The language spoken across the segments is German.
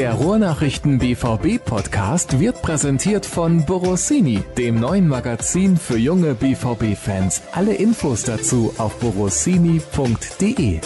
Der Ruhrnachrichten BVB Podcast wird präsentiert von Borossini, dem neuen Magazin für junge BVB Fans. Alle Infos dazu auf borossini.de.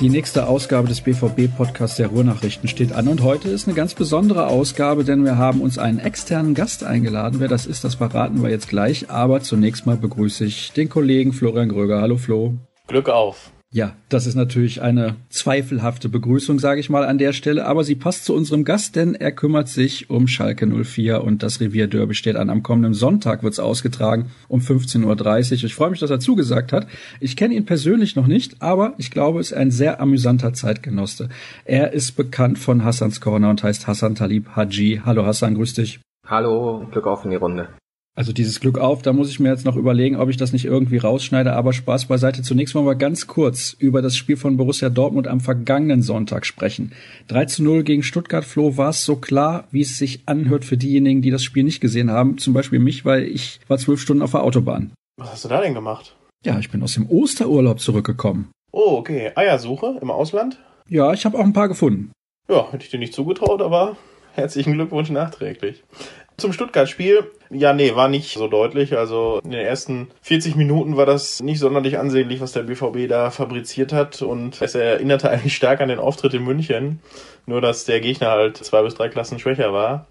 Die nächste Ausgabe des BVB-Podcasts der Ruhrnachrichten steht an und heute ist eine ganz besondere Ausgabe, denn wir haben uns einen externen Gast eingeladen. Wer das ist, das verraten wir jetzt gleich. Aber zunächst mal begrüße ich den Kollegen Florian Gröger. Hallo Flo. Glück auf. Ja, das ist natürlich eine zweifelhafte Begrüßung, sage ich mal an der Stelle, aber sie passt zu unserem Gast, denn er kümmert sich um Schalke 04 und das Revierderby steht an. Am kommenden Sonntag wird's ausgetragen um 15.30 Uhr. Ich freue mich, dass er zugesagt hat. Ich kenne ihn persönlich noch nicht, aber ich glaube, es ist ein sehr amüsanter Zeitgenosse. Er ist bekannt von Hassans Corner und heißt Hassan Talib Haji. Hallo Hassan, grüß dich. Hallo, Glück auf in die Runde. Also dieses Glück auf, da muss ich mir jetzt noch überlegen, ob ich das nicht irgendwie rausschneide, aber Spaß beiseite. Zunächst mal mal ganz kurz über das Spiel von Borussia Dortmund am vergangenen Sonntag sprechen. 3 zu 0 gegen Stuttgart, Flo, war es so klar, wie es sich anhört für diejenigen, die das Spiel nicht gesehen haben, zum Beispiel mich, weil ich war zwölf Stunden auf der Autobahn. Was hast du da denn gemacht? Ja, ich bin aus dem Osterurlaub zurückgekommen. Oh, okay. Eiersuche im Ausland? Ja, ich habe auch ein paar gefunden. Ja, hätte ich dir nicht zugetraut, aber herzlichen Glückwunsch nachträglich. Zum Stuttgart-Spiel. Ja, nee, war nicht so deutlich. Also in den ersten 40 Minuten war das nicht sonderlich ansehnlich, was der BVB da fabriziert hat. Und es erinnerte eigentlich stark an den Auftritt in München. Nur, dass der Gegner halt zwei bis drei Klassen schwächer war.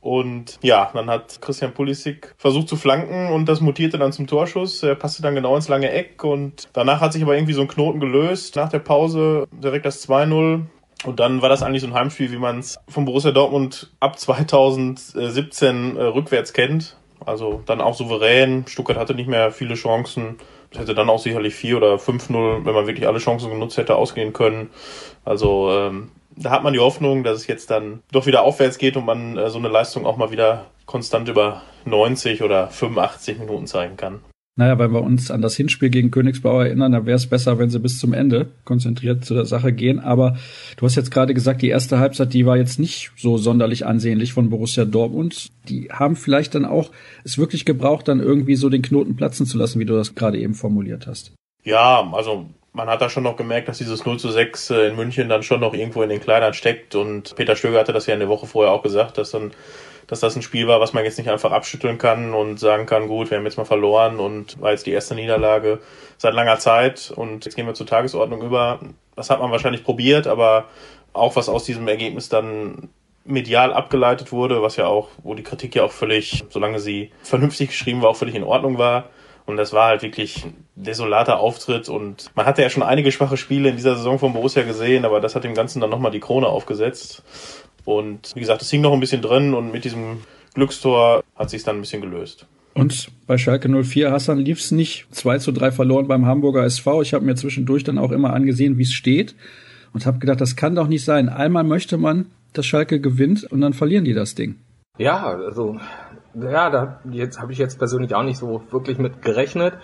Und ja, dann hat Christian Pulisic versucht zu flanken und das mutierte dann zum Torschuss. Er passte dann genau ins lange Eck und danach hat sich aber irgendwie so ein Knoten gelöst. Nach der Pause direkt das 2-0. Und dann war das eigentlich so ein Heimspiel, wie man es von Borussia Dortmund ab 2017 äh, rückwärts kennt. Also dann auch souverän. Stuttgart hatte nicht mehr viele Chancen. Das hätte dann auch sicherlich 4 oder 5-0, wenn man wirklich alle Chancen genutzt hätte, ausgehen können. Also ähm, da hat man die Hoffnung, dass es jetzt dann doch wieder aufwärts geht und man äh, so eine Leistung auch mal wieder konstant über 90 oder 85 Minuten zeigen kann. Naja, wenn wir uns an das Hinspiel gegen Königsbauer erinnern, dann wäre es besser, wenn sie bis zum Ende konzentriert zu der Sache gehen. Aber du hast jetzt gerade gesagt, die erste Halbzeit, die war jetzt nicht so sonderlich ansehnlich von Borussia Dortmund. Die haben vielleicht dann auch es wirklich gebraucht, dann irgendwie so den Knoten platzen zu lassen, wie du das gerade eben formuliert hast. Ja, also man hat da schon noch gemerkt, dass dieses 0 zu 6 in München dann schon noch irgendwo in den Kleidern steckt. Und Peter Stöger hatte das ja in der Woche vorher auch gesagt, dass dann dass das ein Spiel war, was man jetzt nicht einfach abschütteln kann und sagen kann, gut, wir haben jetzt mal verloren und war jetzt die erste Niederlage seit langer Zeit und jetzt gehen wir zur Tagesordnung über. Das hat man wahrscheinlich probiert, aber auch was aus diesem Ergebnis dann medial abgeleitet wurde, was ja auch, wo die Kritik ja auch völlig, solange sie vernünftig geschrieben war, auch völlig in Ordnung war. Und das war halt wirklich ein desolater Auftritt. Und man hatte ja schon einige schwache Spiele in dieser Saison von Borussia gesehen, aber das hat dem Ganzen dann nochmal die Krone aufgesetzt. Und wie gesagt, es hing noch ein bisschen drin und mit diesem Glückstor hat sich dann ein bisschen gelöst. Und bei Schalke 04, Hassan, lief es nicht 2 zu 3 verloren beim Hamburger SV. Ich habe mir zwischendurch dann auch immer angesehen, wie es steht und habe gedacht, das kann doch nicht sein. Einmal möchte man, dass Schalke gewinnt und dann verlieren die das Ding. Ja, also ja, da jetzt habe ich jetzt persönlich auch nicht so wirklich mit gerechnet.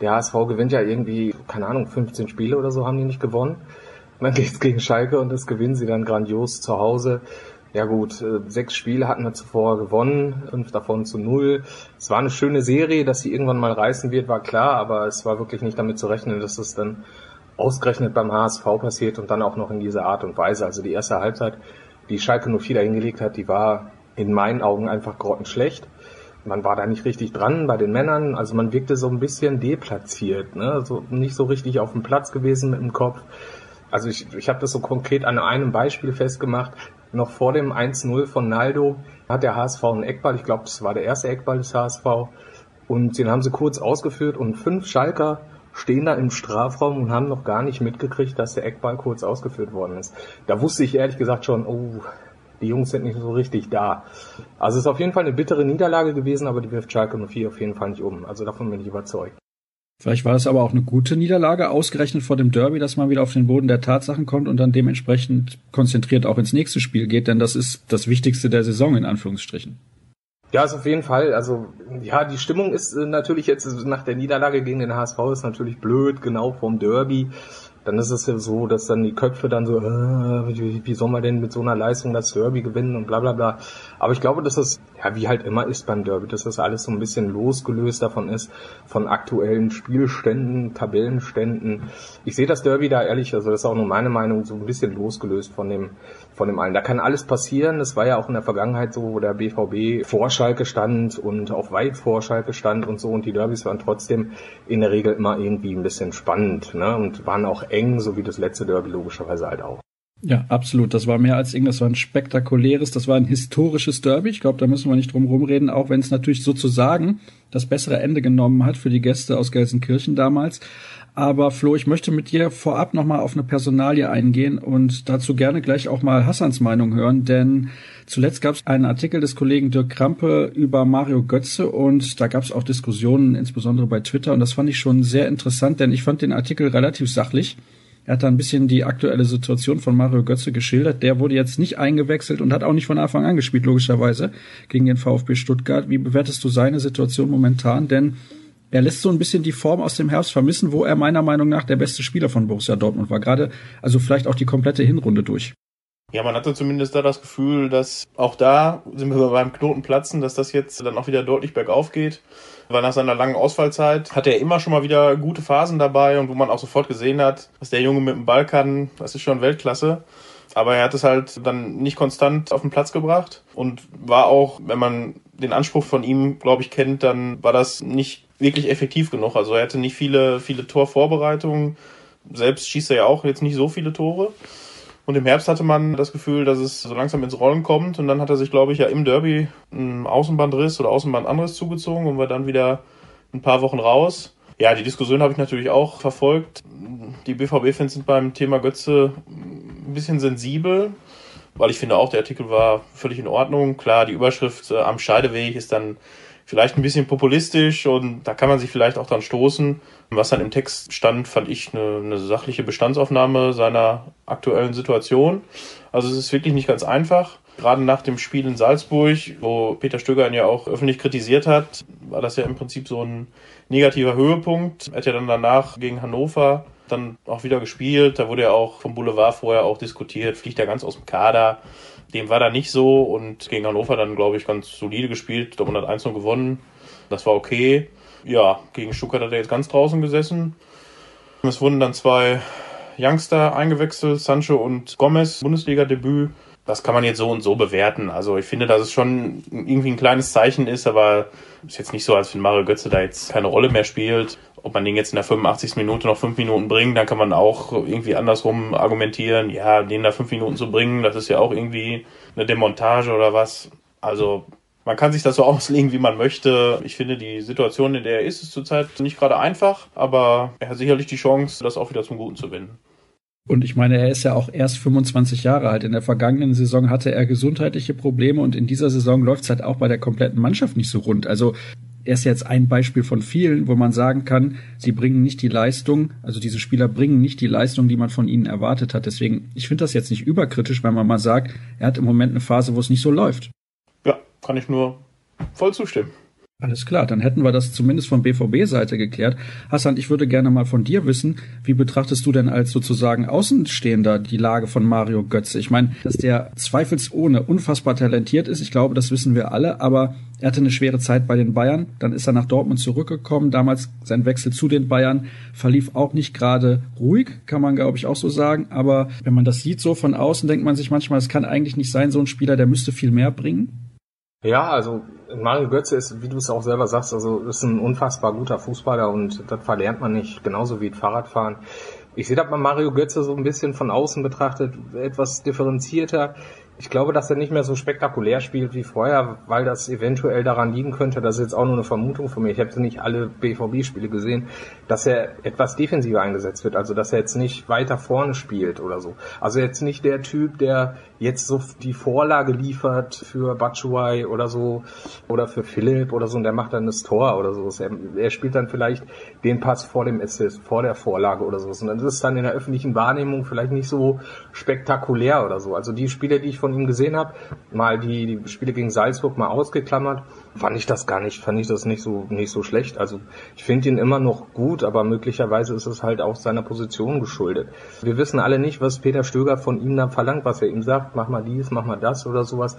Der HSV gewinnt ja irgendwie, keine Ahnung, 15 Spiele oder so haben die nicht gewonnen. Dann geht's gegen Schalke und das gewinnen sie dann grandios zu Hause. Ja gut, äh, sechs Spiele hatten wir zuvor gewonnen, fünf davon zu null. Es war eine schöne Serie, dass sie irgendwann mal reißen wird, war klar, aber es war wirklich nicht damit zu rechnen, dass es dann ausgerechnet beim HSV passiert und dann auch noch in dieser Art und Weise. Also die erste Halbzeit, die Schalke 04 hingelegt hat, die war in meinen Augen einfach grottenschlecht. Man war da nicht richtig dran bei den Männern, also man wirkte so ein bisschen deplatziert, ne? so nicht so richtig auf dem Platz gewesen mit dem Kopf also ich, ich habe das so konkret an einem Beispiel festgemacht. Noch vor dem 1-0 von Naldo hat der HSV einen Eckball, ich glaube, das war der erste Eckball des HSV, und den haben sie kurz ausgeführt und fünf Schalker stehen da im Strafraum und haben noch gar nicht mitgekriegt, dass der Eckball kurz ausgeführt worden ist. Da wusste ich ehrlich gesagt schon, oh, die Jungs sind nicht so richtig da. Also es ist auf jeden Fall eine bittere Niederlage gewesen, aber die wirft Schalke 04 auf jeden Fall nicht um. Also davon bin ich überzeugt. Vielleicht war es aber auch eine gute Niederlage, ausgerechnet vor dem Derby, dass man wieder auf den Boden der Tatsachen kommt und dann dementsprechend konzentriert auch ins nächste Spiel geht, denn das ist das Wichtigste der Saison in Anführungsstrichen. Ja, ist auf jeden Fall. Also ja, die Stimmung ist äh, natürlich jetzt nach der Niederlage gegen den HSV ist natürlich blöd, genau vom Derby. Dann ist es ja so, dass dann die Köpfe dann so, äh, wie, wie soll man denn mit so einer Leistung das Derby gewinnen und bla bla bla. Aber ich glaube, dass es, ja, wie halt immer ist beim Derby, dass das alles so ein bisschen losgelöst davon ist, von aktuellen Spielständen, Tabellenständen. Ich sehe das Derby da ehrlich, also das ist auch nur meine Meinung, so ein bisschen losgelöst von dem, von dem allen. Da kann alles passieren. Das war ja auch in der Vergangenheit so, wo der BVB vor Schalke stand und auch weit vor Schalke stand und so. Und die Derbys waren trotzdem in der Regel immer irgendwie ein bisschen spannend, ne? Und waren auch eng, so wie das letzte Derby logischerweise halt auch. Ja, absolut. Das war mehr als irgendwas. Das war ein spektakuläres, das war ein historisches Derby. Ich glaube, da müssen wir nicht drum rumreden, auch wenn es natürlich sozusagen das bessere Ende genommen hat für die Gäste aus Gelsenkirchen damals. Aber Flo, ich möchte mit dir vorab nochmal auf eine Personalie eingehen und dazu gerne gleich auch mal Hassans Meinung hören, denn zuletzt gab es einen Artikel des Kollegen Dirk Krampe über Mario Götze und da gab es auch Diskussionen, insbesondere bei Twitter und das fand ich schon sehr interessant, denn ich fand den Artikel relativ sachlich. Er hat da ein bisschen die aktuelle Situation von Mario Götze geschildert. Der wurde jetzt nicht eingewechselt und hat auch nicht von Anfang an gespielt, logischerweise, gegen den VfB Stuttgart. Wie bewertest du seine Situation momentan? Denn er lässt so ein bisschen die Form aus dem Herbst vermissen, wo er meiner Meinung nach der beste Spieler von Borussia Dortmund war. Gerade, also vielleicht auch die komplette Hinrunde durch. Ja, man hatte zumindest da das Gefühl, dass auch da sind wir beim Knotenplatzen, dass das jetzt dann auch wieder deutlich bergauf geht. Weil nach seiner langen Ausfallzeit hatte er immer schon mal wieder gute Phasen dabei und wo man auch sofort gesehen hat, dass der Junge mit dem Ball kann, das ist schon Weltklasse. Aber er hat es halt dann nicht konstant auf den Platz gebracht und war auch, wenn man den Anspruch von ihm, glaube ich, kennt, dann war das nicht wirklich effektiv genug. Also er hatte nicht viele, viele Torvorbereitungen. Selbst schießt er ja auch jetzt nicht so viele Tore. Und im Herbst hatte man das Gefühl, dass es so langsam ins Rollen kommt. Und dann hat er sich, glaube ich, ja im Derby einen Außenbandriss oder Außenband anderes zugezogen und war dann wieder ein paar Wochen raus. Ja, die Diskussion habe ich natürlich auch verfolgt. Die BVB-Fans sind beim Thema Götze ein bisschen sensibel, weil ich finde auch, der Artikel war völlig in Ordnung. Klar, die Überschrift äh, am Scheideweg ist dann vielleicht ein bisschen populistisch und da kann man sich vielleicht auch dran stoßen. Was dann im Text stand, fand ich eine, eine sachliche Bestandsaufnahme seiner aktuellen Situation. Also es ist wirklich nicht ganz einfach. Gerade nach dem Spiel in Salzburg, wo Peter Stöger ihn ja auch öffentlich kritisiert hat, war das ja im Prinzip so ein negativer Höhepunkt. Er hat ja dann danach gegen Hannover dann auch wieder gespielt. Da wurde ja auch vom Boulevard vorher auch diskutiert, fliegt er ganz aus dem Kader. Dem war da nicht so und gegen Hannover dann, glaube ich, ganz solide gespielt. Dortmund hat 1 gewonnen. Das war okay. Ja, gegen Stuttgart hat er jetzt ganz draußen gesessen. Es wurden dann zwei Youngster eingewechselt, Sancho und Gomez, Bundesliga-Debüt. Das kann man jetzt so und so bewerten. Also ich finde, dass es schon irgendwie ein kleines Zeichen ist, aber es ist jetzt nicht so, als wenn Mario Götze da jetzt keine Rolle mehr spielt. Ob man den jetzt in der 85. Minute noch fünf Minuten bringt, dann kann man auch irgendwie andersrum argumentieren. Ja, den da fünf Minuten zu bringen, das ist ja auch irgendwie eine Demontage oder was. Also man kann sich das so auslegen, wie man möchte. Ich finde, die Situation, in der er ist, ist zurzeit nicht gerade einfach, aber er hat sicherlich die Chance, das auch wieder zum Guten zu wenden. Und ich meine, er ist ja auch erst 25 Jahre alt. In der vergangenen Saison hatte er gesundheitliche Probleme und in dieser Saison läuft es halt auch bei der kompletten Mannschaft nicht so rund. Also ist jetzt ein Beispiel von vielen, wo man sagen kann, sie bringen nicht die Leistung, also diese Spieler bringen nicht die Leistung, die man von ihnen erwartet hat. Deswegen, ich finde das jetzt nicht überkritisch, wenn man mal sagt, er hat im Moment eine Phase, wo es nicht so läuft. Ja, kann ich nur voll zustimmen. Alles klar, dann hätten wir das zumindest von BVB-Seite geklärt. Hassan, ich würde gerne mal von dir wissen, wie betrachtest du denn als sozusagen Außenstehender die Lage von Mario Götze? Ich meine, dass der zweifelsohne unfassbar talentiert ist, ich glaube, das wissen wir alle, aber er hatte eine schwere Zeit bei den Bayern, dann ist er nach Dortmund zurückgekommen, damals sein Wechsel zu den Bayern verlief auch nicht gerade ruhig, kann man glaube ich auch so sagen, aber wenn man das sieht so von außen, denkt man sich manchmal, es kann eigentlich nicht sein, so ein Spieler, der müsste viel mehr bringen. Ja, also Mario Götze ist, wie du es auch selber sagst, also ist ein unfassbar guter Fußballer und das verlernt man nicht, genauso wie Fahrradfahren. Ich sehe das bei Mario Götze so ein bisschen von außen betrachtet, etwas differenzierter. Ich glaube, dass er nicht mehr so spektakulär spielt wie vorher, weil das eventuell daran liegen könnte, das ist jetzt auch nur eine Vermutung von mir, ich habe nicht alle BVB-Spiele gesehen, dass er etwas defensiver eingesetzt wird, also dass er jetzt nicht weiter vorne spielt oder so. Also jetzt nicht der Typ, der jetzt so die Vorlage liefert für Batshuayi oder so oder für Philipp oder so und der macht dann das Tor oder so. Er, er spielt dann vielleicht den Pass vor dem Assist, vor der Vorlage oder so. Und das ist dann in der öffentlichen Wahrnehmung vielleicht nicht so spektakulär oder so. Also die Spiele, die ich von ihm gesehen habe, mal die, die Spiele gegen Salzburg mal ausgeklammert, fand ich das gar nicht, fand ich das nicht so nicht so schlecht. Also ich finde ihn immer noch gut, aber möglicherweise ist es halt auch seiner Position geschuldet. Wir wissen alle nicht, was Peter Stöger von ihm dann verlangt, was er ihm sagt, mach mal dies, mach mal das oder sowas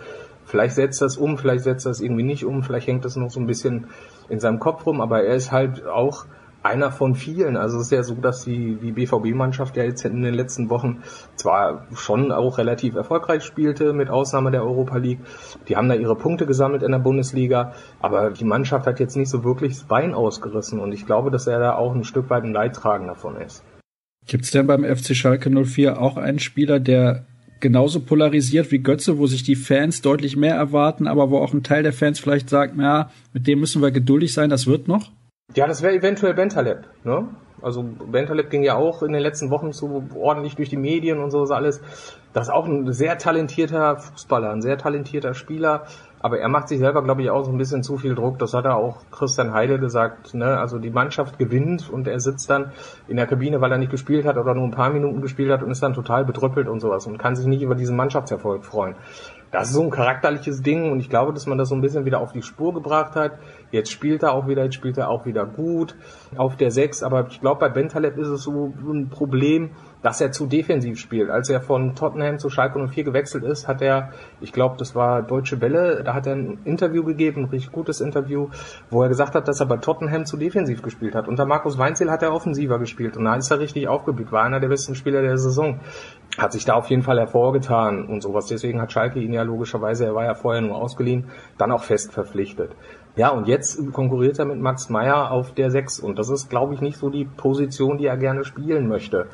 Vielleicht setzt es um, vielleicht setzt es irgendwie nicht um, vielleicht hängt es noch so ein bisschen in seinem Kopf rum, aber er ist halt auch einer von vielen. Also es ist ja so, dass die, die BVB-Mannschaft ja jetzt in den letzten Wochen zwar schon auch relativ erfolgreich spielte, mit Ausnahme der Europa League. Die haben da ihre Punkte gesammelt in der Bundesliga, aber die Mannschaft hat jetzt nicht so wirklich das Bein ausgerissen und ich glaube, dass er da auch ein Stück weit ein Leidtragender davon ist. Gibt es denn beim FC Schalke 04 auch einen Spieler, der genauso polarisiert wie Götze, wo sich die Fans deutlich mehr erwarten, aber wo auch ein Teil der Fans vielleicht sagt, na, mit dem müssen wir geduldig sein, das wird noch? Ja, das wäre eventuell Bentaleb, ne? Also Bentaleb ging ja auch in den letzten Wochen so ordentlich durch die Medien und so alles. Das ist auch ein sehr talentierter Fußballer, ein sehr talentierter Spieler. Aber er macht sich selber, glaube ich, auch so ein bisschen zu viel Druck. Das hat er auch Christian Heide gesagt. Ne? Also die Mannschaft gewinnt und er sitzt dann in der Kabine, weil er nicht gespielt hat oder nur ein paar Minuten gespielt hat und ist dann total bedrüppelt und sowas und kann sich nicht über diesen Mannschaftserfolg freuen. Das ist so ein charakterliches Ding und ich glaube, dass man das so ein bisschen wieder auf die Spur gebracht hat. Jetzt spielt er auch wieder, jetzt spielt er auch wieder gut auf der 6, aber ich glaube, bei Bentaleb ist es so ein Problem, dass er zu defensiv spielt. Als er von Tottenham zu Schalke 04 gewechselt ist, hat er, ich glaube, das war Deutsche Welle, da hat er ein Interview gegeben, ein richtig gutes Interview, wo er gesagt hat, dass er bei Tottenham zu defensiv gespielt hat. Unter Markus Weinzel hat er offensiver gespielt und da ist er richtig aufgeblüht, war einer der besten Spieler der Saison. Hat sich da auf jeden Fall hervorgetan und sowas. Deswegen hat Schalke ihn ja logischerweise, er war ja vorher nur ausgeliehen, dann auch fest verpflichtet. Ja, und jetzt konkurriert er mit Max Meyer auf der 6 und das ist, glaube ich, nicht so die Position, die er gerne spielen möchte.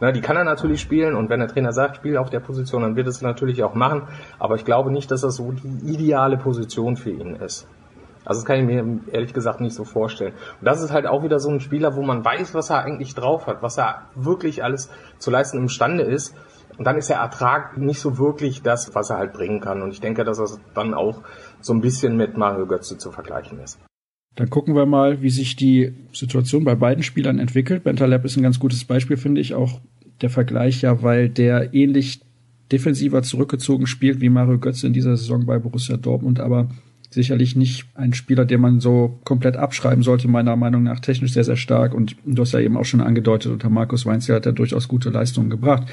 Na, die kann er natürlich spielen und wenn der Trainer sagt, spiel auf der Position, dann wird es natürlich auch machen. Aber ich glaube nicht, dass das so die ideale Position für ihn ist. Also das kann ich mir ehrlich gesagt nicht so vorstellen. Und das ist halt auch wieder so ein Spieler, wo man weiß, was er eigentlich drauf hat, was er wirklich alles zu leisten imstande ist. Und dann ist der Ertrag nicht so wirklich das, was er halt bringen kann. Und ich denke, dass das dann auch so ein bisschen mit Mario Götze zu vergleichen ist. Dann gucken wir mal, wie sich die Situation bei beiden Spielern entwickelt. Bentaleb ist ein ganz gutes Beispiel, finde ich, auch der Vergleich ja, weil der ähnlich defensiver zurückgezogen spielt wie Mario Götze in dieser Saison bei Borussia Dortmund, aber sicherlich nicht ein Spieler, den man so komplett abschreiben sollte, meiner Meinung nach technisch sehr, sehr stark und du hast ja eben auch schon angedeutet, unter Markus Weinzel hat er durchaus gute Leistungen gebracht.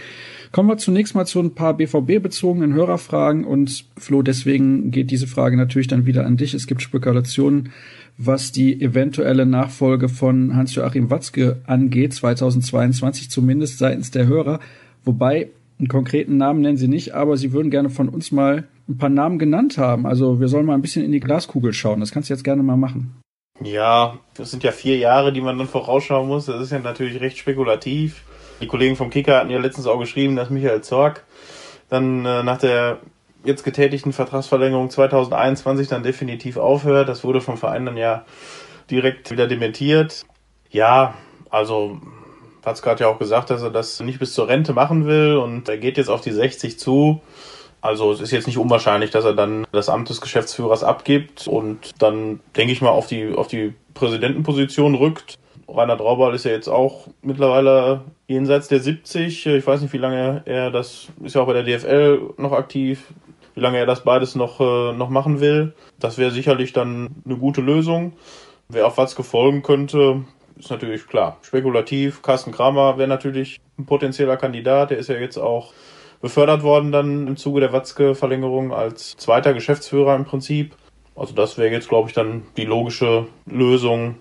Kommen wir zunächst mal zu ein paar BVB-bezogenen Hörerfragen und Flo, deswegen geht diese Frage natürlich dann wieder an dich. Es gibt Spekulationen, was die eventuelle Nachfolge von Hans-Joachim Watzke angeht, 2022 zumindest seitens der Hörer. Wobei, einen konkreten Namen nennen sie nicht, aber sie würden gerne von uns mal ein paar Namen genannt haben. Also wir sollen mal ein bisschen in die Glaskugel schauen. Das kannst du jetzt gerne mal machen. Ja, das sind ja vier Jahre, die man dann vorausschauen muss. Das ist ja natürlich recht spekulativ. Die Kollegen vom Kicker hatten ja letztens auch geschrieben, dass Michael Zorg dann äh, nach der jetzt getätigten Vertragsverlängerung 2021 dann definitiv aufhört. Das wurde vom Verein dann ja direkt wieder dementiert. Ja, also hat ja auch gesagt, dass er das nicht bis zur Rente machen will und er geht jetzt auf die 60 zu. Also es ist jetzt nicht unwahrscheinlich, dass er dann das Amt des Geschäftsführers abgibt und dann, denke ich mal, auf die, auf die Präsidentenposition rückt. Rainer Traubal ist ja jetzt auch mittlerweile jenseits der 70. Ich weiß nicht, wie lange er das, ist ja auch bei der DFL noch aktiv, wie lange er das beides noch, äh, noch machen will. Das wäre sicherlich dann eine gute Lösung. Wer auf Watzke folgen könnte, ist natürlich klar. Spekulativ. Carsten Kramer wäre natürlich ein potenzieller Kandidat. Der ist ja jetzt auch befördert worden dann im Zuge der Watzke-Verlängerung als zweiter Geschäftsführer im Prinzip. Also das wäre jetzt, glaube ich, dann die logische Lösung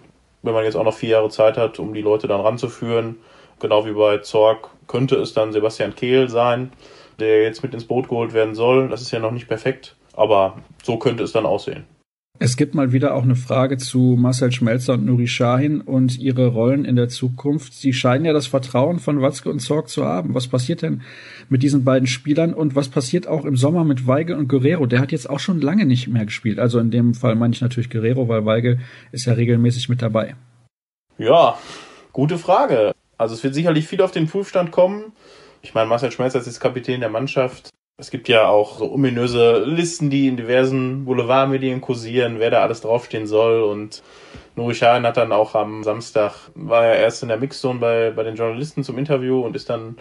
wenn man jetzt auch noch vier Jahre Zeit hat, um die Leute dann ranzuführen. Genau wie bei Zorg könnte es dann Sebastian Kehl sein, der jetzt mit ins Boot geholt werden soll. Das ist ja noch nicht perfekt, aber so könnte es dann aussehen. Es gibt mal wieder auch eine Frage zu Marcel Schmelzer und Nuri Sahin und ihre Rollen in der Zukunft. Sie scheinen ja das Vertrauen von Watzke und Zorg zu haben. Was passiert denn mit diesen beiden Spielern und was passiert auch im Sommer mit Weigel und Guerrero? Der hat jetzt auch schon lange nicht mehr gespielt. Also in dem Fall meine ich natürlich Guerrero, weil Weigel ist ja regelmäßig mit dabei. Ja, gute Frage. Also es wird sicherlich viel auf den Prüfstand kommen. Ich meine, Marcel Schmelzer ist jetzt Kapitän der Mannschaft. Es gibt ja auch so ominöse Listen, die in diversen Boulevardmedien kursieren, wer da alles draufstehen soll. Und Nuri Sahin hat dann auch am Samstag, war er erst in der Mixzone bei, bei den Journalisten zum Interview und ist dann,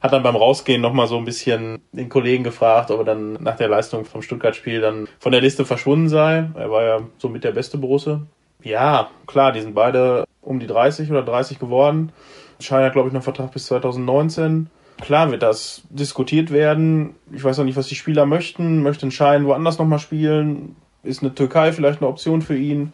hat dann beim Rausgehen nochmal so ein bisschen den Kollegen gefragt, ob er dann nach der Leistung vom Stuttgart-Spiel dann von der Liste verschwunden sei. Er war ja so mit der beste Borusse. Ja, klar, die sind beide um die 30 oder 30 geworden. Schein hat, glaube ich, noch Vertrag bis 2019. Klar wird das diskutiert werden. Ich weiß noch nicht, was die Spieler möchten. Möchten Schein woanders nochmal spielen? Ist eine Türkei vielleicht eine Option für ihn?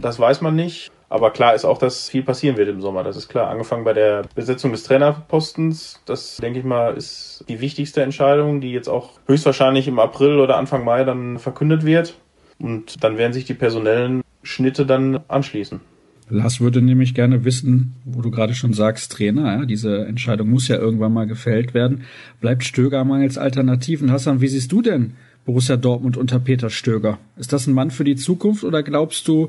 Das weiß man nicht. Aber klar ist auch, dass viel passieren wird im Sommer. Das ist klar. Angefangen bei der Besetzung des Trainerpostens. Das, denke ich mal, ist die wichtigste Entscheidung, die jetzt auch höchstwahrscheinlich im April oder Anfang Mai dann verkündet wird. Und dann werden sich die personellen Schnitte dann anschließen. Lars würde nämlich gerne wissen, wo du gerade schon sagst, Trainer, ja, diese Entscheidung muss ja irgendwann mal gefällt werden. Bleibt Stöger mangels Alternativen? Hassan, wie siehst du denn Borussia Dortmund unter Peter Stöger? Ist das ein Mann für die Zukunft oder glaubst du,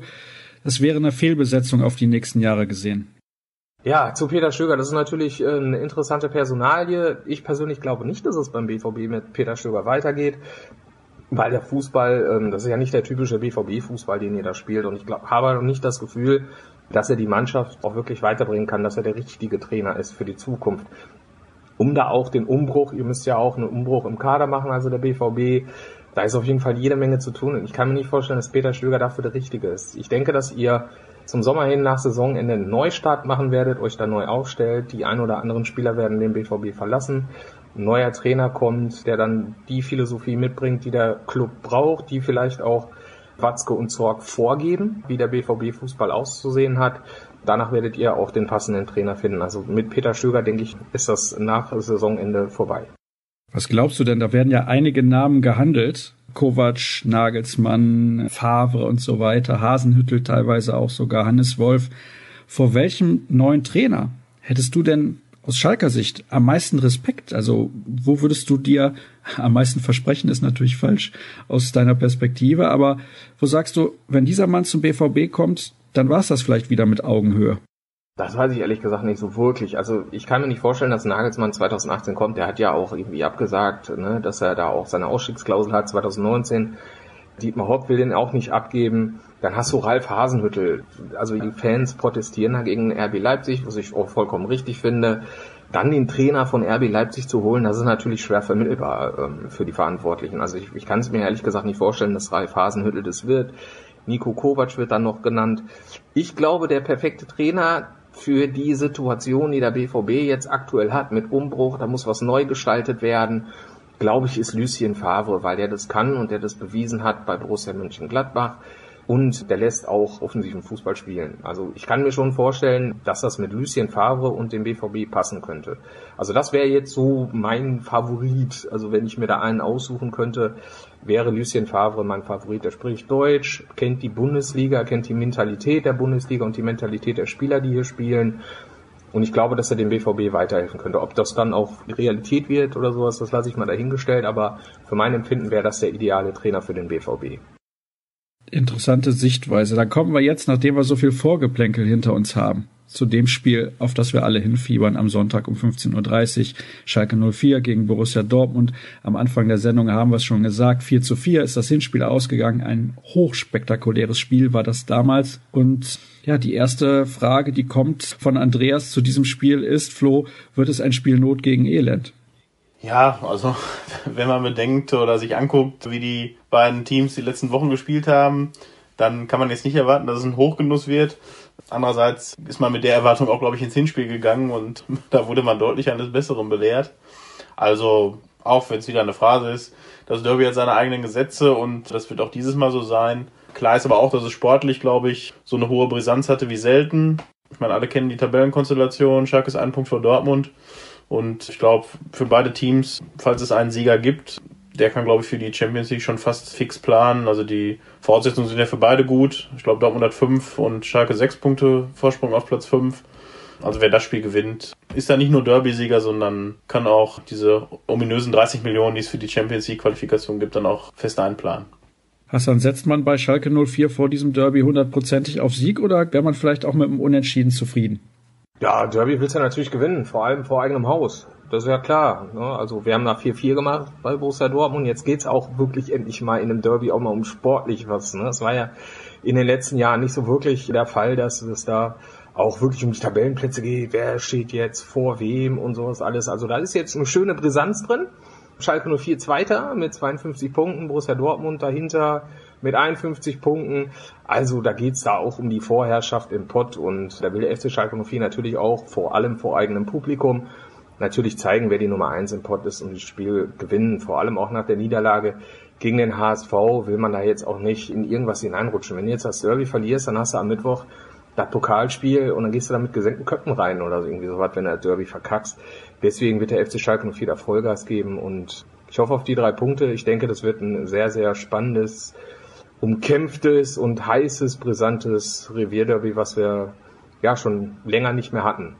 es wäre eine Fehlbesetzung auf die nächsten Jahre gesehen? Ja, zu Peter Stöger, das ist natürlich äh, eine interessante Personalie. Ich persönlich glaube nicht, dass es beim BVB mit Peter Stöger weitergeht, weil der Fußball, ähm, das ist ja nicht der typische BVB-Fußball, den ihr da spielt. Und ich glaub, habe nicht das Gefühl, dass er die Mannschaft auch wirklich weiterbringen kann, dass er der richtige Trainer ist für die Zukunft. Um da auch den Umbruch, ihr müsst ja auch einen Umbruch im Kader machen, also der BVB, da ist auf jeden Fall jede Menge zu tun und ich kann mir nicht vorstellen, dass Peter Stöger dafür der Richtige ist. Ich denke, dass ihr zum Sommer hin nach Saisonende einen Neustart machen werdet, euch da neu aufstellt. Die ein oder anderen Spieler werden den BVB verlassen. Neuer Trainer kommt, der dann die Philosophie mitbringt, die der Club braucht, die vielleicht auch Watzke und Zorg vorgeben, wie der BVB Fußball auszusehen hat. Danach werdet ihr auch den passenden Trainer finden. Also mit Peter Stöger, denke ich, ist das nach Saisonende vorbei. Was glaubst du denn? Da werden ja einige Namen gehandelt. Kovac, Nagelsmann, Favre und so weiter, Hasenhüttel teilweise auch sogar, Hannes Wolf. Vor welchem neuen Trainer hättest du denn aus Schalker Sicht am meisten Respekt? Also wo würdest du dir am meisten versprechen, ist natürlich falsch aus deiner Perspektive, aber wo sagst du, wenn dieser Mann zum BVB kommt, dann war es das vielleicht wieder mit Augenhöhe? Das weiß ich ehrlich gesagt nicht so wirklich. Also ich kann mir nicht vorstellen, dass Nagelsmann 2018 kommt. Der hat ja auch irgendwie abgesagt, ne, dass er da auch seine Ausstiegsklausel hat 2019. Dietmar Hopp will den auch nicht abgeben. Dann hast du Ralf Hasenhüttel. Also die Fans protestieren dagegen RB Leipzig, was ich auch vollkommen richtig finde. Dann den Trainer von RB Leipzig zu holen, das ist natürlich schwer vermittelbar ähm, für die Verantwortlichen. Also ich, ich kann es mir ehrlich gesagt nicht vorstellen, dass Ralf Hasenhüttel das wird. Nico Kovac wird dann noch genannt. Ich glaube, der perfekte Trainer für die Situation, die der BVB jetzt aktuell hat mit Umbruch, da muss was neu gestaltet werden, glaube ich, ist Lucien Favre, weil der das kann und der das bewiesen hat bei Borussia Mönchengladbach und der lässt auch offensiven Fußball spielen. Also ich kann mir schon vorstellen, dass das mit Lucien Favre und dem BVB passen könnte. Also das wäre jetzt so mein Favorit. Also wenn ich mir da einen aussuchen könnte, wäre Lucien Favre mein Favorit. Er spricht Deutsch, kennt die Bundesliga, kennt die Mentalität der Bundesliga und die Mentalität der Spieler, die hier spielen. Und ich glaube, dass er dem BVB weiterhelfen könnte. Ob das dann auch Realität wird oder sowas, das lasse ich mal dahingestellt. Aber für mein Empfinden wäre das der ideale Trainer für den BVB. Interessante Sichtweise. Da kommen wir jetzt, nachdem wir so viel Vorgeplänkel hinter uns haben, zu dem Spiel, auf das wir alle hinfiebern am Sonntag um 15.30 Uhr. Schalke 04 gegen Borussia Dortmund. Am Anfang der Sendung haben wir es schon gesagt. 4 zu 4 ist das Hinspiel ausgegangen. Ein hochspektakuläres Spiel war das damals. Und ja, die erste Frage, die kommt von Andreas zu diesem Spiel ist, Flo, wird es ein Spiel Not gegen Elend? Ja, also wenn man bedenkt oder sich anguckt, wie die beiden Teams die letzten Wochen gespielt haben, dann kann man jetzt nicht erwarten, dass es ein Hochgenuss wird. Andererseits ist man mit der Erwartung auch, glaube ich, ins Hinspiel gegangen und da wurde man deutlich eines Besseren belehrt. Also, auch wenn es wieder eine Phrase ist, das Derby hat seine eigenen Gesetze und das wird auch dieses Mal so sein. Klar ist aber auch, dass es sportlich, glaube ich, so eine hohe Brisanz hatte wie selten. Ich meine, alle kennen die Tabellenkonstellation. Schalke ist ein Punkt vor Dortmund. Und ich glaube, für beide Teams, falls es einen Sieger gibt, der kann, glaube ich, für die Champions League schon fast fix planen. Also die Voraussetzungen sind ja für beide gut. Ich glaube, Dortmund hat fünf und Schalke sechs Punkte Vorsprung auf Platz fünf. Also wer das Spiel gewinnt, ist da nicht nur Derby-Sieger, sondern kann auch diese ominösen 30 Millionen, die es für die Champions League-Qualifikation gibt, dann auch fest einplanen. Hassan, setzt man bei Schalke 04 vor diesem Derby hundertprozentig auf Sieg oder wäre man vielleicht auch mit einem Unentschieden zufrieden? Ja, Derby willst du ja natürlich gewinnen, vor allem vor eigenem Haus. Das ist ja klar. Ne? Also wir haben da 4-4 gemacht bei Borussia Dortmund. Jetzt geht's auch wirklich endlich mal in einem Derby auch mal um sportlich was. Ne? Das war ja in den letzten Jahren nicht so wirklich der Fall, dass es da auch wirklich um die Tabellenplätze geht. Wer steht jetzt vor wem und sowas alles. Also da ist jetzt eine schöne Brisanz drin. Schalke 04 Zweiter mit 52 Punkten, Borussia Dortmund dahinter mit 51 Punkten. Also da geht's da auch um die Vorherrschaft im Pott und da will der FC Schalke 04 natürlich auch vor allem vor eigenem Publikum natürlich zeigen, wer die Nummer eins im Pott ist und das Spiel gewinnen. Vor allem auch nach der Niederlage gegen den HSV will man da jetzt auch nicht in irgendwas hineinrutschen. Wenn du jetzt das Derby verlierst, dann hast du am Mittwoch das Pokalspiel und dann gehst du da mit gesenkten Köpfen rein oder irgendwie sowas, wenn du das Derby verkackst. Deswegen wird der FC Schalke noch viel Vollgas geben und ich hoffe auf die drei Punkte. Ich denke, das wird ein sehr, sehr spannendes, umkämpftes und heißes, brisantes Revierderby, was wir ja schon länger nicht mehr hatten.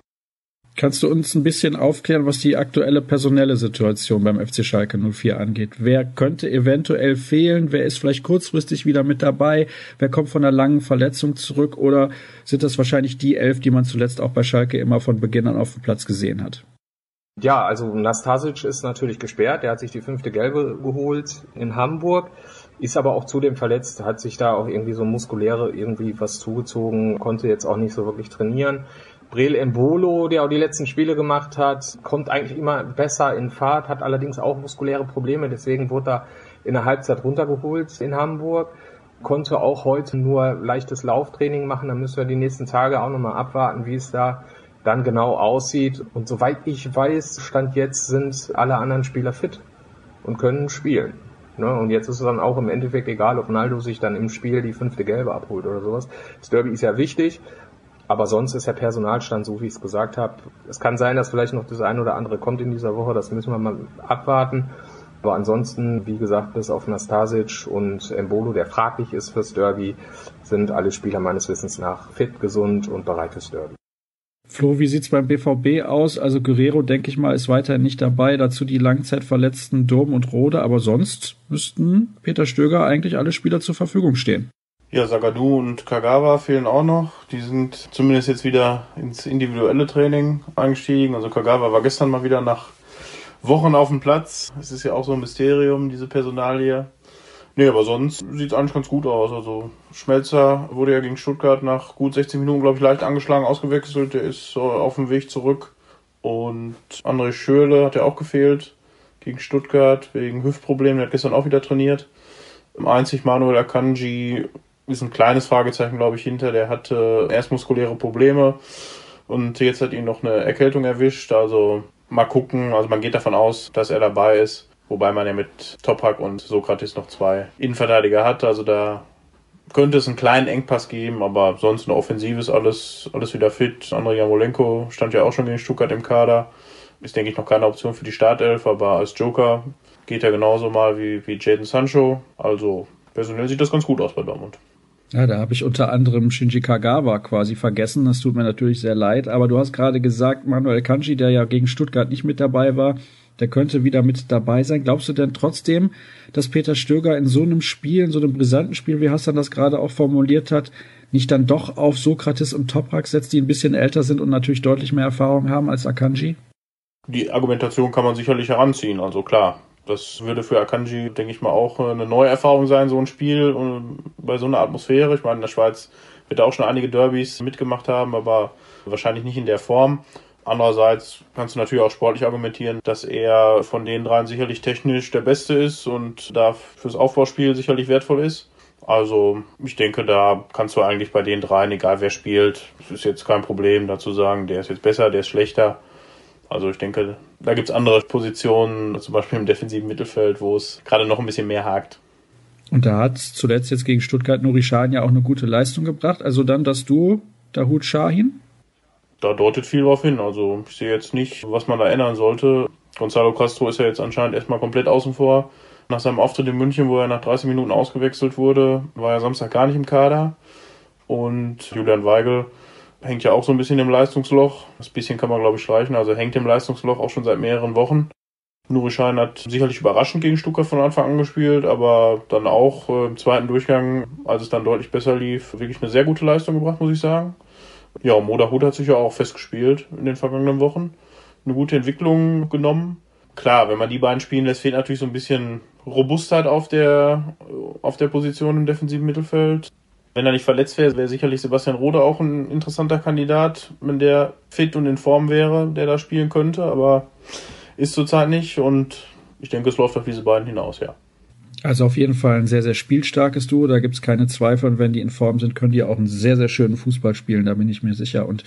Kannst du uns ein bisschen aufklären, was die aktuelle personelle Situation beim FC Schalke 04 angeht? Wer könnte eventuell fehlen? Wer ist vielleicht kurzfristig wieder mit dabei? Wer kommt von einer langen Verletzung zurück? Oder sind das wahrscheinlich die elf, die man zuletzt auch bei Schalke immer von Beginn an auf dem Platz gesehen hat? Ja, also Nastasic ist natürlich gesperrt. Der hat sich die fünfte Gelbe geholt in Hamburg ist aber auch zudem verletzt, hat sich da auch irgendwie so muskuläre irgendwie was zugezogen, konnte jetzt auch nicht so wirklich trainieren. Brel Embolo, der auch die letzten Spiele gemacht hat, kommt eigentlich immer besser in Fahrt, hat allerdings auch muskuläre Probleme, deswegen wurde er in der Halbzeit runtergeholt in Hamburg. Konnte auch heute nur leichtes Lauftraining machen, da müssen wir die nächsten Tage auch nochmal abwarten, wie es da dann genau aussieht. Und soweit ich weiß, Stand jetzt sind alle anderen Spieler fit und können spielen. Ne? Und jetzt ist es dann auch im Endeffekt egal, ob Ronaldo sich dann im Spiel die fünfte Gelbe abholt oder sowas. Das Derby ist ja wichtig aber sonst ist der Personalstand so, wie ich es gesagt habe. Es kann sein, dass vielleicht noch das eine oder andere kommt in dieser Woche. Das müssen wir mal abwarten. Aber ansonsten, wie gesagt, bis auf Nastasic und Embolo, der fraglich ist fürs Derby, sind alle Spieler meines Wissens nach fit, gesund und bereit fürs Derby. Flo, wie sieht's beim BVB aus? Also Guerrero, denke ich mal, ist weiterhin nicht dabei. Dazu die Langzeitverletzten Dom und Rode. Aber sonst müssten Peter Stöger eigentlich alle Spieler zur Verfügung stehen. Ja, Sagadu und Kagawa fehlen auch noch. Die sind zumindest jetzt wieder ins individuelle Training eingestiegen. Also Kagawa war gestern mal wieder nach Wochen auf dem Platz. Es ist ja auch so ein Mysterium, diese Personalie. Nee, aber sonst sieht es eigentlich ganz gut aus. Also Schmelzer wurde ja gegen Stuttgart nach gut 16 Minuten, glaube ich, leicht angeschlagen ausgewechselt. Der ist auf dem Weg zurück. Und André Schürle hat ja auch gefehlt gegen Stuttgart wegen Hüftproblemen. Der hat gestern auch wieder trainiert. Einzig Manuel Akanji ist ein kleines Fragezeichen, glaube ich, hinter. Der hatte erst muskuläre Probleme und jetzt hat ihn noch eine Erkältung erwischt. Also mal gucken. Also man geht davon aus, dass er dabei ist. Wobei man ja mit Topak und Sokrates noch zwei Innenverteidiger hat. Also da könnte es einen kleinen Engpass geben, aber sonst eine Offensive ist alles, alles wieder fit. Andrei Jamolenko stand ja auch schon gegen Stuttgart im Kader. Ist, denke ich, noch keine Option für die Startelf, aber als Joker geht er genauso mal wie, wie Jaden Sancho. Also personell sieht das ganz gut aus bei Dortmund. Ja, da habe ich unter anderem Shinji Kagawa quasi vergessen. Das tut mir natürlich sehr leid. Aber du hast gerade gesagt, Manuel Kanji, der ja gegen Stuttgart nicht mit dabei war, der könnte wieder mit dabei sein. Glaubst du denn trotzdem, dass Peter Stöger in so einem Spiel, in so einem brisanten Spiel, wie Hassan das gerade auch formuliert hat, nicht dann doch auf Sokrates und Toprak setzt, die ein bisschen älter sind und natürlich deutlich mehr Erfahrung haben als Akanji? Die Argumentation kann man sicherlich heranziehen. Also klar, das würde für Akanji, denke ich mal, auch eine neue Erfahrung sein, so ein Spiel und bei so einer Atmosphäre. Ich meine, in der Schweiz wird er auch schon einige Derbys mitgemacht haben, aber wahrscheinlich nicht in der Form. Andererseits kannst du natürlich auch sportlich argumentieren, dass er von den dreien sicherlich technisch der Beste ist und da fürs Aufbauspiel sicherlich wertvoll ist. Also ich denke, da kannst du eigentlich bei den dreien, egal wer spielt, es ist jetzt kein Problem, da zu sagen, der ist jetzt besser, der ist schlechter. Also ich denke, da gibt es andere Positionen, zum Beispiel im defensiven Mittelfeld, wo es gerade noch ein bisschen mehr hakt. Und da hat zuletzt jetzt gegen Stuttgart Nuri Sahin ja auch eine gute Leistung gebracht. Also dann das Duo Dahut Shahin? Da deutet viel drauf hin. Also ich sehe jetzt nicht, was man da ändern sollte. Gonzalo Castro ist ja jetzt anscheinend erstmal komplett außen vor. Nach seinem Auftritt in München, wo er nach 30 Minuten ausgewechselt wurde, war er Samstag gar nicht im Kader. Und Julian Weigel hängt ja auch so ein bisschen im Leistungsloch. Das bisschen kann man, glaube ich, streichen. Also hängt im Leistungsloch auch schon seit mehreren Wochen. Nuri Schein hat sicherlich überraschend gegen Stuttgart von Anfang an gespielt, aber dann auch äh, im zweiten Durchgang, als es dann deutlich besser lief, wirklich eine sehr gute Leistung gebracht, muss ich sagen. Ja, Moda Hut hat sich ja auch festgespielt in den vergangenen Wochen. Eine gute Entwicklung genommen. Klar, wenn man die beiden spielen lässt, fehlt natürlich so ein bisschen Robustheit auf der, auf der Position im defensiven Mittelfeld. Wenn er nicht verletzt wäre, wäre sicherlich Sebastian Rode auch ein interessanter Kandidat, wenn der fit und in Form wäre, der da spielen könnte, aber ist zurzeit nicht und ich denke, es läuft auf diese beiden hinaus, ja. Also auf jeden Fall ein sehr, sehr spielstarkes Duo, da gibt es keine Zweifel und wenn die in Form sind, können die auch einen sehr, sehr schönen Fußball spielen, da bin ich mir sicher. Und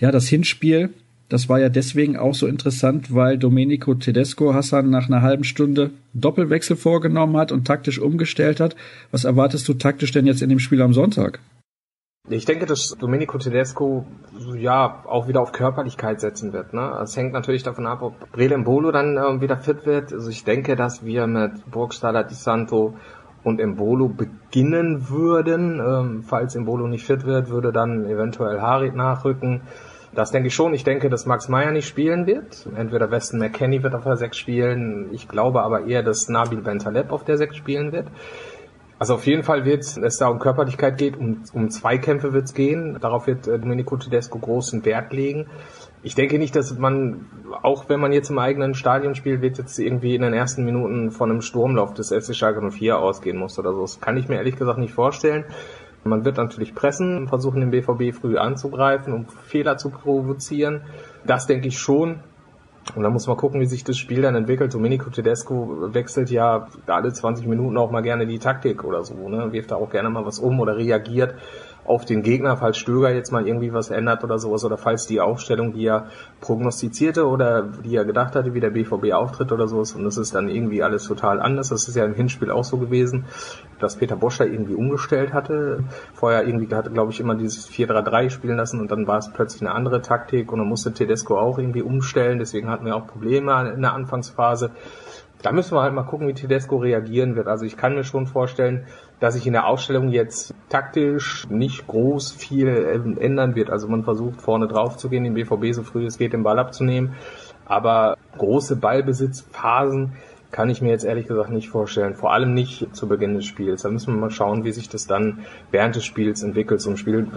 ja, das Hinspiel Das war ja deswegen auch so interessant, weil Domenico Tedesco Hassan nach einer halben Stunde Doppelwechsel vorgenommen hat und taktisch umgestellt hat. Was erwartest du taktisch denn jetzt in dem Spiel am Sonntag? Ich denke, dass Domenico Tedesco ja auch wieder auf Körperlichkeit setzen wird. Ne? Es hängt natürlich davon ab, ob Brele Mbolo dann äh, wieder fit wird. Also ich denke, dass wir mit Burgstaller Di Santo und Embolo beginnen würden. Ähm, falls Embolo nicht fit wird, würde dann eventuell Harit nachrücken. Das denke ich schon. Ich denke, dass Max Meyer nicht spielen wird. Entweder Weston McKenney wird auf der 6 spielen. Ich glaube aber eher, dass Nabil Bentaleb auf der 6 spielen wird. Also auf jeden Fall wird es da um Körperlichkeit geht, um, um Zweikämpfe wird es gehen. Darauf wird äh, Domenico Tedesco großen Wert legen. Ich denke nicht, dass man, auch wenn man jetzt im eigenen Stadion spielt, wird jetzt irgendwie in den ersten Minuten von einem Sturmlauf des FC Schalke 04 ausgehen muss oder so. Das kann ich mir ehrlich gesagt nicht vorstellen. Man wird natürlich pressen, versuchen den BVB früh anzugreifen, um Fehler zu provozieren. Das denke ich schon. Und dann muss man gucken, wie sich das Spiel dann entwickelt. Domenico Tedesco wechselt ja alle 20 Minuten auch mal gerne die Taktik oder so, ne? Wirft da auch gerne mal was um oder reagiert auf den Gegner, falls Stöger jetzt mal irgendwie was ändert oder sowas oder falls die Aufstellung, die er prognostizierte oder die er gedacht hatte, wie der BVB auftritt oder sowas und das ist dann irgendwie alles total anders. Das ist ja im Hinspiel auch so gewesen, dass Peter Bosch da irgendwie umgestellt hatte. Vorher irgendwie hatte, glaube ich, immer dieses 4-3-3 spielen lassen und dann war es plötzlich eine andere Taktik und dann musste Tedesco auch irgendwie umstellen. Deswegen hatten wir auch Probleme in der Anfangsphase. Da müssen wir halt mal gucken, wie Tedesco reagieren wird. Also ich kann mir schon vorstellen, dass sich in der Ausstellung jetzt taktisch nicht groß viel ändern wird. Also man versucht vorne drauf zu gehen, den BVB so früh es geht den Ball abzunehmen. Aber große Ballbesitzphasen kann ich mir jetzt ehrlich gesagt nicht vorstellen. Vor allem nicht zu Beginn des Spiels. Da müssen wir mal schauen, wie sich das dann während des Spiels entwickelt. So ein Spiel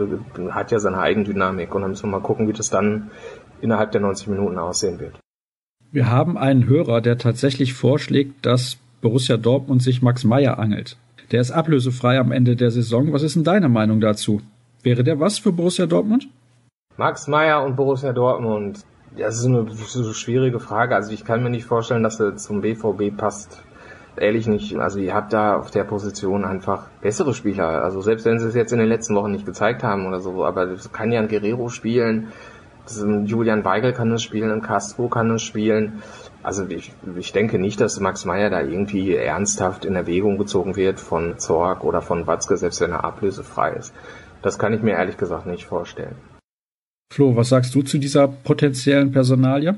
hat ja seine Eigendynamik und dann müssen wir mal gucken, wie das dann innerhalb der 90 Minuten aussehen wird. Wir haben einen Hörer, der tatsächlich vorschlägt, dass Borussia Dortmund sich Max Meyer angelt. Der ist ablösefrei am Ende der Saison. Was ist denn deine Meinung dazu? Wäre der was für Borussia Dortmund? Max Meyer und Borussia Dortmund. Das ist eine, schwierige Frage. Also ich kann mir nicht vorstellen, dass er zum BVB passt. Ehrlich nicht. Also ihr habt da auf der Position einfach bessere Spieler. Also selbst wenn sie es jetzt in den letzten Wochen nicht gezeigt haben oder so, aber das kann ja ein Guerrero spielen. Julian Weigel kann es spielen, ein Castro kann es spielen. Also ich, ich denke nicht, dass Max Meyer da irgendwie ernsthaft in Erwägung gezogen wird von Zorg oder von Watzke, selbst wenn er ablösefrei ist. Das kann ich mir ehrlich gesagt nicht vorstellen. Flo, was sagst du zu dieser potenziellen Personalie?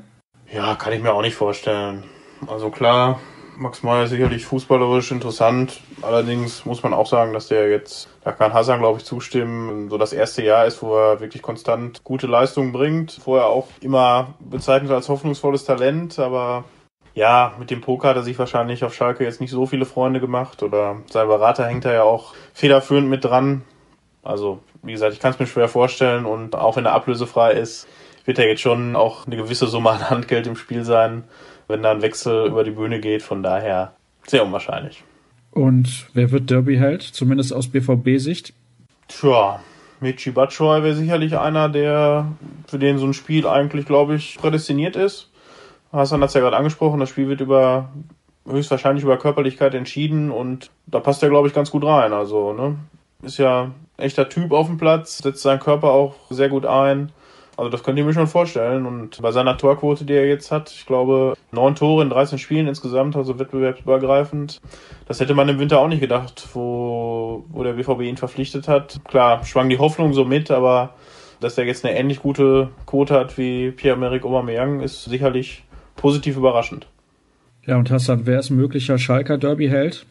Ja, kann ich mir auch nicht vorstellen. Also klar, Max Meyer ist sicherlich fußballerisch interessant. Allerdings muss man auch sagen, dass der jetzt, da kann Hassan glaube ich zustimmen, so das erste Jahr ist, wo er wirklich konstant gute Leistungen bringt. Vorher auch immer bezeichnet als hoffnungsvolles Talent, aber ja, mit dem Poker hat er sich wahrscheinlich auf Schalke jetzt nicht so viele Freunde gemacht oder sein Berater hängt da ja auch federführend mit dran. Also, wie gesagt, ich kann es mir schwer vorstellen und auch wenn er ablösefrei ist, wird er jetzt schon auch eine gewisse Summe an Handgeld im Spiel sein wenn da ein Wechsel über die Bühne geht. Von daher sehr unwahrscheinlich. Und wer wird Derby-Held, zumindest aus BVB-Sicht? Tja, Michi Batshuayi wäre sicherlich einer, der für den so ein Spiel eigentlich, glaube ich, prädestiniert ist. Hassan hat es ja gerade angesprochen, das Spiel wird über höchstwahrscheinlich über Körperlichkeit entschieden und da passt er, glaube ich, ganz gut rein. Also, ne? Ist ja echter Typ auf dem Platz, setzt seinen Körper auch sehr gut ein. Also das könnt ihr mir schon vorstellen. Und bei seiner Torquote, die er jetzt hat, ich glaube, neun Tore in 13 Spielen insgesamt, also wettbewerbsübergreifend. Das hätte man im Winter auch nicht gedacht, wo, wo der BVB ihn verpflichtet hat. Klar, schwang die Hoffnung so mit, aber dass er jetzt eine ähnlich gute Quote hat wie Pierre-Emerick Aubameyang, ist sicherlich positiv überraschend. Ja, und Hassan, wer ist ein möglicher Schalker Derby-Held?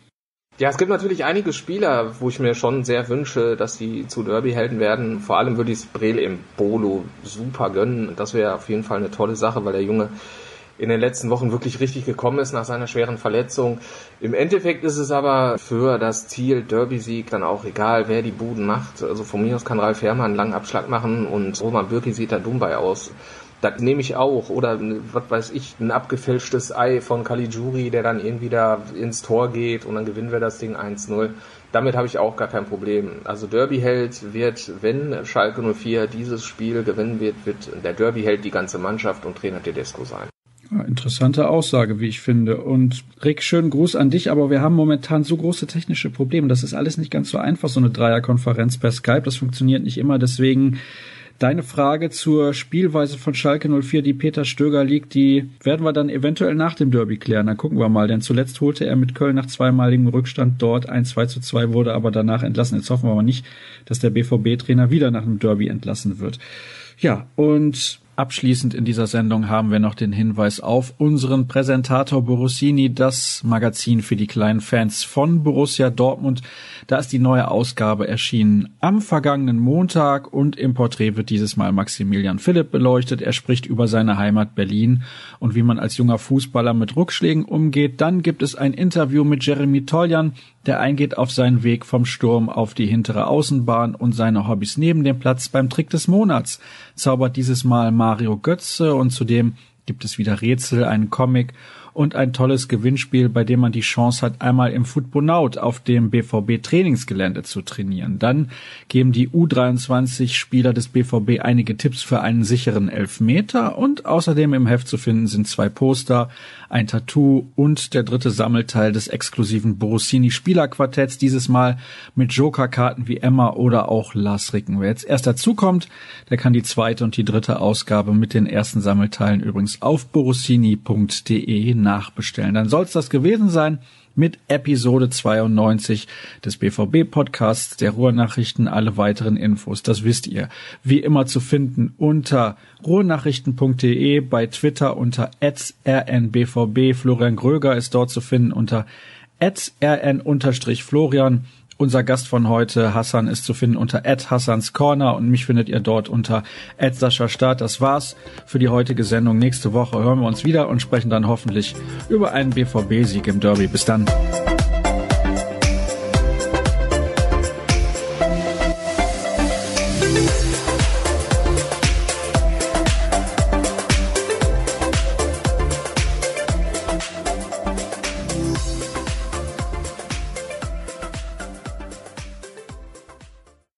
Ja, es gibt natürlich einige Spieler, wo ich mir schon sehr wünsche, dass sie zu Derby-Helden werden. Vor allem würde ich es Brel im Bolo super gönnen. Das wäre auf jeden Fall eine tolle Sache, weil der Junge in den letzten Wochen wirklich richtig gekommen ist nach seiner schweren Verletzung. Im Endeffekt ist es aber für das Ziel Derby-Sieg dann auch egal, wer die Buden macht. Also von mir aus kann Ralf Herrmann einen langen Abschlag machen und Roman Bürki sieht da dumm bei aus. Das nehme ich auch. Oder was weiß ich, ein abgefälschtes Ei von Caligiuri, der dann irgendwie da ins Tor geht und dann gewinnen wir das Ding 1-0. Damit habe ich auch gar kein Problem. Also Derby-Held wird, wenn Schalke 04 dieses Spiel gewinnen wird, wird der Derby-Held die ganze Mannschaft und Trainer Tedesco sein. Interessante Aussage, wie ich finde. Und Rick, schönen Gruß an dich, aber wir haben momentan so große technische Probleme. Das ist alles nicht ganz so einfach, so eine Dreierkonferenz per Skype. Das funktioniert nicht immer. Deswegen Deine Frage zur Spielweise von Schalke 04, die Peter Stöger liegt, die werden wir dann eventuell nach dem Derby klären. Dann gucken wir mal, denn zuletzt holte er mit Köln nach zweimaligem Rückstand dort ein 2 zu 2, wurde aber danach entlassen. Jetzt hoffen wir aber nicht, dass der BVB-Trainer wieder nach einem Derby entlassen wird. Ja, und Abschließend in dieser Sendung haben wir noch den Hinweis auf unseren Präsentator Borussini, das Magazin für die kleinen Fans von Borussia Dortmund. Da ist die neue Ausgabe erschienen am vergangenen Montag und im Porträt wird dieses Mal Maximilian Philipp beleuchtet. Er spricht über seine Heimat Berlin und wie man als junger Fußballer mit Rückschlägen umgeht. Dann gibt es ein Interview mit Jeremy Toljan, der eingeht auf seinen Weg vom Sturm auf die hintere Außenbahn und seine Hobbys neben dem Platz beim Trick des Monats. Zaubert dieses Mal Mario Götze und zudem gibt es wieder Rätsel, einen Comic und ein tolles Gewinnspiel, bei dem man die Chance hat, einmal im Footbonaut auf dem BVB Trainingsgelände zu trainieren. Dann geben die U23 Spieler des BVB einige Tipps für einen sicheren Elfmeter und außerdem im Heft zu finden sind zwei Poster, ein Tattoo und der dritte Sammelteil des exklusiven Borussini Spielerquartetts, dieses Mal mit Jokerkarten wie Emma oder auch Lars Ricken. Wer jetzt erst dazukommt, der kann die zweite und die dritte Ausgabe mit den ersten Sammelteilen übrigens auf borussini.de nachbestellen. Dann soll es das gewesen sein mit Episode 92 des BVB Podcasts der Ruhrnachrichten. Alle weiteren Infos, das wisst ihr, wie immer zu finden unter ruhrnachrichten.de, bei Twitter unter rnbvb. Florian Gröger ist dort zu finden unter rn-florian. Unser Gast von heute, Hassan, ist zu finden unter Hassans Corner und mich findet ihr dort unter Sascha Start. Das war's für die heutige Sendung. Nächste Woche hören wir uns wieder und sprechen dann hoffentlich über einen BVB-Sieg im Derby. Bis dann.